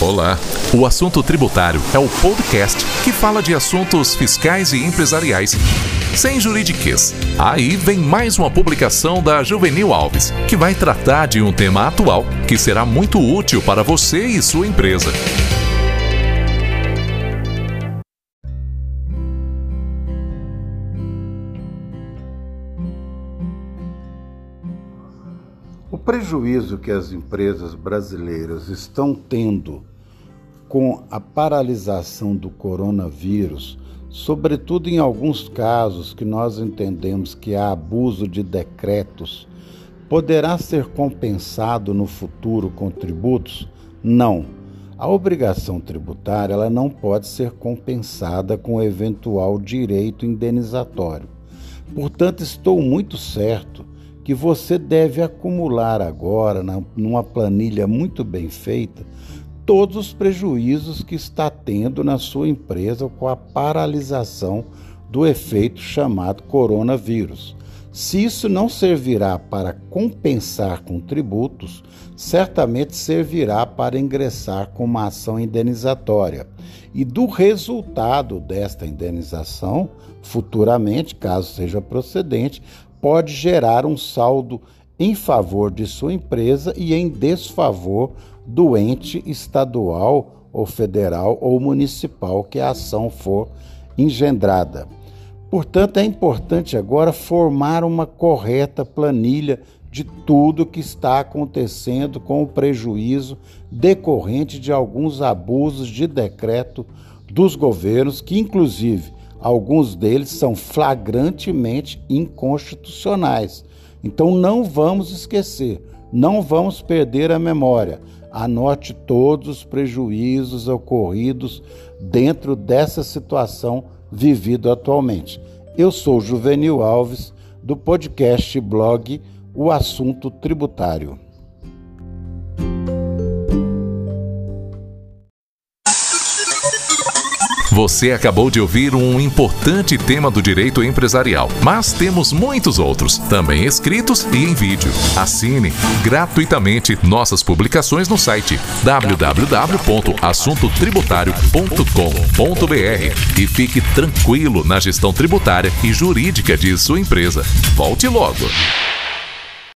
Olá! O Assunto Tributário é o podcast que fala de assuntos fiscais e empresariais sem juridiquês. Aí vem mais uma publicação da Juvenil Alves, que vai tratar de um tema atual que será muito útil para você e sua empresa. O prejuízo que as empresas brasileiras estão tendo com a paralisação do coronavírus, sobretudo em alguns casos que nós entendemos que há abuso de decretos, poderá ser compensado no futuro com tributos? Não. A obrigação tributária ela não pode ser compensada com eventual direito indenizatório. Portanto, estou muito certo que você deve acumular agora, numa planilha muito bem feita, todos os prejuízos que está tendo na sua empresa com a paralisação do efeito chamado coronavírus. Se isso não servirá para compensar com tributos, certamente servirá para ingressar com uma ação indenizatória. E do resultado desta indenização, futuramente, caso seja procedente, pode gerar um saldo em favor de sua empresa e em desfavor do ente estadual ou federal ou municipal que a ação for engendrada. Portanto, é importante agora formar uma correta planilha de tudo que está acontecendo com o prejuízo decorrente de alguns abusos de decreto dos governos, que inclusive Alguns deles são flagrantemente inconstitucionais. Então não vamos esquecer, não vamos perder a memória. Anote todos os prejuízos ocorridos dentro dessa situação vivida atualmente. Eu sou Juvenil Alves, do podcast blog O Assunto Tributário. Você acabou de ouvir um importante tema do direito empresarial, mas temos muitos outros, também escritos e em vídeo. Assine gratuitamente nossas publicações no site www.assuntotributário.com.br e fique tranquilo na gestão tributária e jurídica de sua empresa. Volte logo!